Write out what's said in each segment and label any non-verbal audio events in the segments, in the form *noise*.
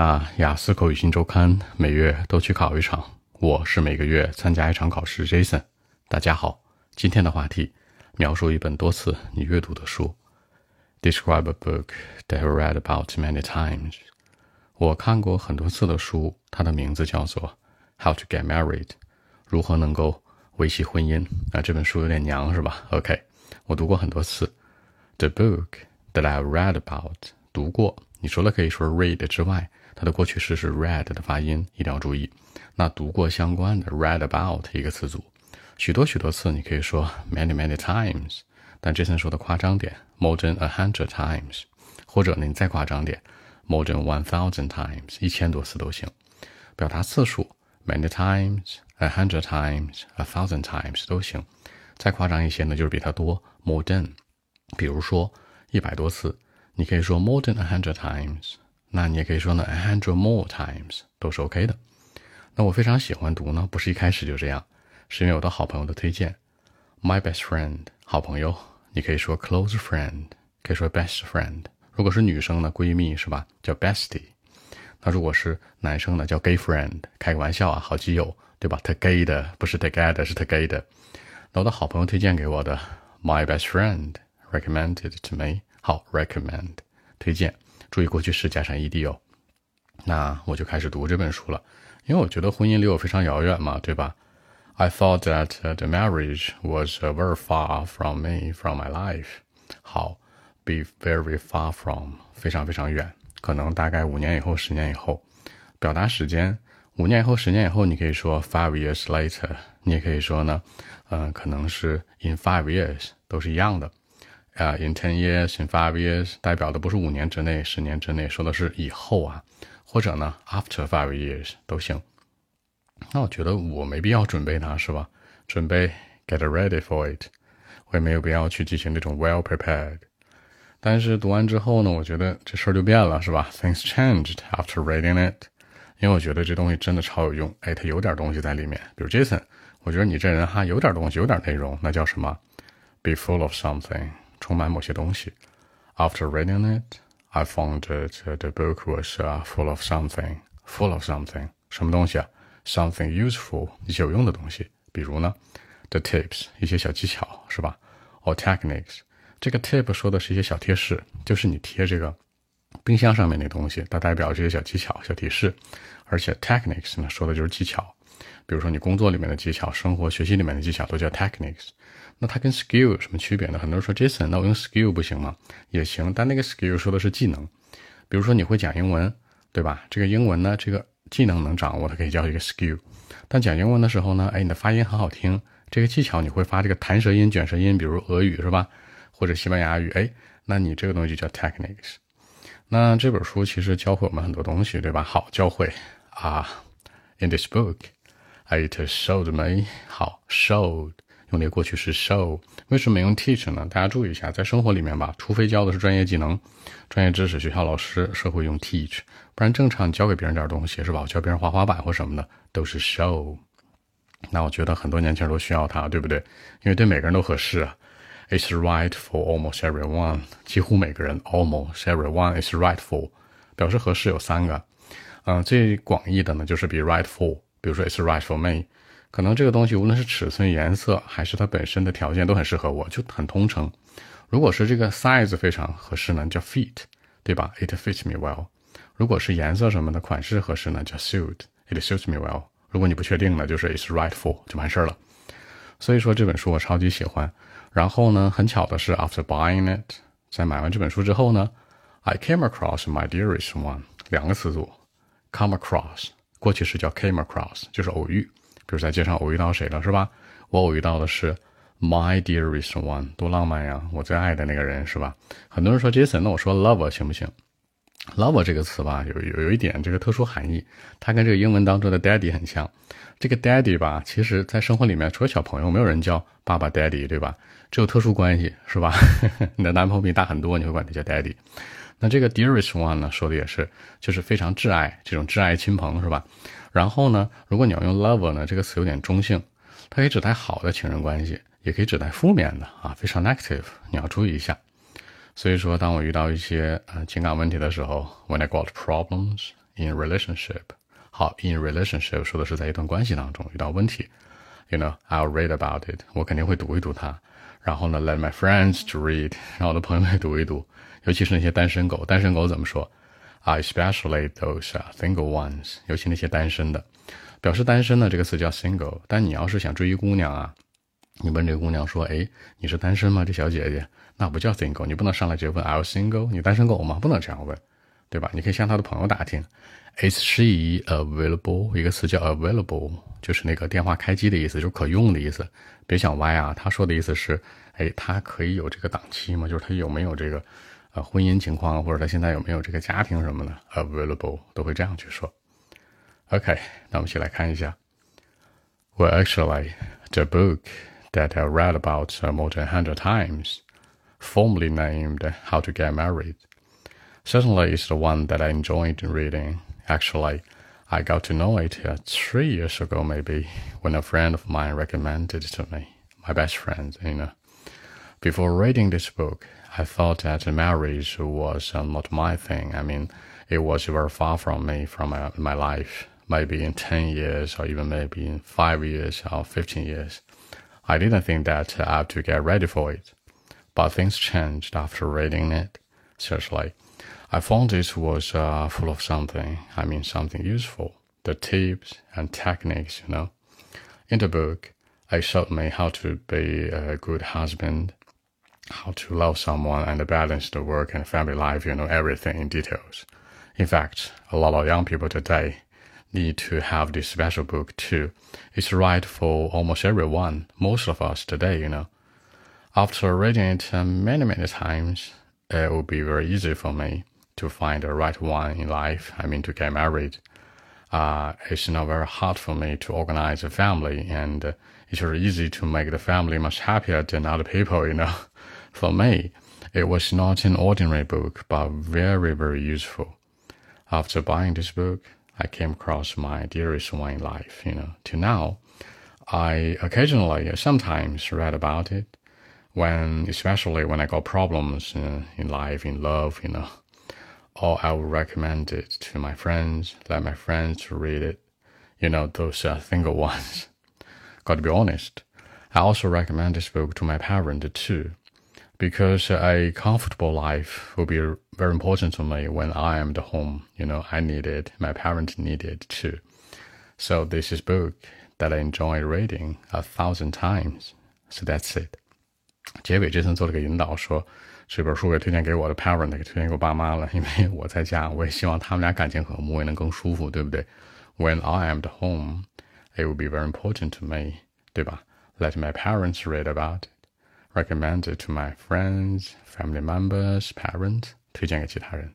啊，雅思口语新周刊每月都去考一场，我是每个月参加一场考试。Jason，大家好，今天的话题描述一本多次你阅读的书。Describe a book that I read about many times。我看过很多次的书，它的名字叫做《How to Get Married》，如何能够维系婚姻。啊，这本书有点娘是吧？OK，我读过很多次。The book that I read about，读过。你除了可以说 read 之外，它的过去式是 read 的发音，一定要注意。那读过相关的 read about 一个词组，许多许多次，你可以说 many many times。但 Jason 说的夸张点，more than a hundred times，或者呢你再夸张点，more than one thousand times，一千多次都行。表达次数 many times，a hundred times，a thousand times 都行。再夸张一些呢，就是比它多 more than。比如说一百多次，你可以说 more than a hundred times。那你也可以说呢，a hundred more times 都是 OK 的。那我非常喜欢读呢，不是一开始就这样，是因为我的好朋友的推荐。My best friend，好朋友，你可以说 close friend，可以说 best friend。如果是女生呢，闺蜜是吧，叫 bestie。那如果是男生呢，叫 gay friend，开个玩笑啊，好基友，对吧？他 gay 的，不是 together，是他 gay 的。那我的好朋友推荐给我的，my best friend recommended to me。好，recommend，推荐。注意过去式加上 ed 哦，那我就开始读这本书了，因为我觉得婚姻离我非常遥远嘛，对吧？I thought that the marriage was very far from me, from my life. 好，be very far from，非常非常远，可能大概五年以后、十年以后。表达时间，五年以后、十年以后，你可以说 five years later，你也可以说呢，嗯，可能是 in five years，都是一样的。啊，in ten years, in five years，代表的不是五年之内、十年之内，说的是以后啊，或者呢，after five years 都行。那我觉得我没必要准备它，是吧？准备 get ready for it，我也没有必要去进行这种 well prepared。但是读完之后呢，我觉得这事儿就变了，是吧？Things changed after reading it，因为我觉得这东西真的超有用。哎，它有点东西在里面，比如 Jason，我觉得你这人哈有点东西，有点内容，那叫什么？Be full of something。充满某些东西。After reading it, I found that the book was full of something, full of something. 什么东西啊？Something useful，有用的东西。比如呢，the tips，一些小技巧，是吧？Or techniques。这个 tip 说的是一些小贴士，就是你贴这个冰箱上面那东西，它代表这些小技巧、小提示。而且 techniques 呢，说的就是技巧。比如说你工作里面的技巧，生活学习里面的技巧，都叫 techniques。那它跟 skill 有什么区别呢？很多人说 Jason，那我用 skill 不行吗？也行，但那个 skill 说的是技能。比如说你会讲英文，对吧？这个英文呢，这个技能能掌握，它可以叫一个 skill。但讲英文的时候呢，哎，你的发音很好听，这个技巧你会发这个弹舌音、卷舌音，比如俄语是吧？或者西班牙语，哎，那你这个东西就叫 techniques。那这本书其实教会我们很多东西，对吧？好，教会啊，in this book It showed me 好 showed。用那个过去式 show，为什么用 teach 呢？大家注意一下，在生活里面吧，除非教的是专业技能、专业知识，学校老师社会用 teach，不然正常教给别人点东西是吧？教别人滑滑板或什么的都是 show。那我觉得很多年轻人都需要它，对不对？因为对每个人都合适啊。It's right for almost everyone，几乎每个人 almost everyone is right for，表示合适有三个，嗯，最广义的呢就是 be right for，比如说 It's right for me。可能这个东西无论是尺寸、颜色，还是它本身的条件都很适合我，就很通称。如果是这个 size 非常合适呢，叫 fit，对吧？It fits me well。如果是颜色什么的款式合适呢，叫 suit，It suits me well。如果你不确定呢，就是 It's right for 就完事儿了。所以说这本书我超级喜欢。然后呢，很巧的是，after buying it，在买完这本书之后呢，I came across my dearest one，两个词组，come across，过去式叫 came across，就是偶遇。比如在街上偶遇到谁了，是吧？我偶遇到的是 my dearest one，多浪漫呀！我最爱的那个人，是吧？很多人说 Jason，那我说 lover 行不行？lover 这个词吧，有有有一点这个特殊含义，它跟这个英文当中的 daddy 很像。这个 daddy 吧，其实在生活里面，除了小朋友，没有人叫爸爸 daddy，对吧？只有特殊关系，是吧？*laughs* 你的男朋友比你大很多，你会管他叫 daddy。那这个 dearest one 呢，说的也是，就是非常挚爱，这种挚爱亲朋，是吧？然后呢，如果你要用 lover 呢，这个词有点中性，它可以指代好的情人关系，也可以指代负面的啊，非常 negative，你要注意一下。所以说，当我遇到一些呃情感问题的时候，when I got problems in relationship。好，in relationship 说的是在一段关系当中遇到问题。You know, I'll read about it。我肯定会读一读它。然后呢，let my friends to read，让我的朋友们读一读。尤其是那些单身狗，单身狗怎么说？I especially those single ones。尤其那些单身的，表示单身的这个词叫 single。但你要是想追一姑娘啊，你问这个姑娘说：“哎，你是单身吗？”这小姐姐，那不叫 single。你不能上来直接问 Are single？你单身狗吗？不能这样问，对吧？你可以向他的朋友打听。Is she available？一个词叫 available，就是那个电话开机的意思，就是可用的意思。别想歪啊！他说的意思是，哎，他可以有这个档期吗？就是他有没有这个，呃，婚姻情况，或者他现在有没有这个家庭什么的？Available 都会这样去说。OK，那我们一起来看一下。Well, actually, the book that I read about more than hundred times, formally named "How to Get Married," certainly is the one that I enjoyed reading. Actually, I got to know it uh, three years ago, maybe, when a friend of mine recommended it to me. My best friend, you know. Before reading this book, I thought that marriage was uh, not my thing. I mean, it was very far from me, from my, my life. Maybe in 10 years, or even maybe in 5 years or 15 years. I didn't think that I had to get ready for it. But things changed after reading it. Seriously. I found it was uh, full of something. I mean, something useful. The tips and techniques, you know. In the book, it showed me how to be a good husband, how to love someone and balance the work and family life, you know, everything in details. In fact, a lot of young people today need to have this special book too. It's right for almost everyone, most of us today, you know. After reading it many, many times, it will be very easy for me to find the right one in life. I mean, to get married. Uh, it's not very hard for me to organize a family, and it's very easy to make the family much happier than other people. You know, *laughs* for me, it was not an ordinary book, but very, very useful. After buying this book, I came across my dearest one in life. You know, to now, I occasionally, sometimes read about it when, especially when I got problems in, in life, in love. You know or I would recommend it to my friends, let my friends read it. You know, those uh, single *laughs* ones. Got to be honest, I also recommend this book to my parents too, because a comfortable life will be very important to me when I am at home. You know, I need it, my parents need it too. So this is book that I enjoy reading a thousand times. So that's it. 结尾这层做了个引导说。这本书也推荐给我的 parent，给推荐给我爸妈了，因为我在家，我也希望他们俩感情和睦，也能更舒服，对不对？When I am at home, it will be very important to me，对吧？Let my parents read about it, recommend it to my friends, family members, parents，推荐给其他人。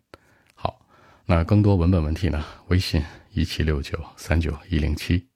好，那更多文本问题呢？微信一七六九三九一零七。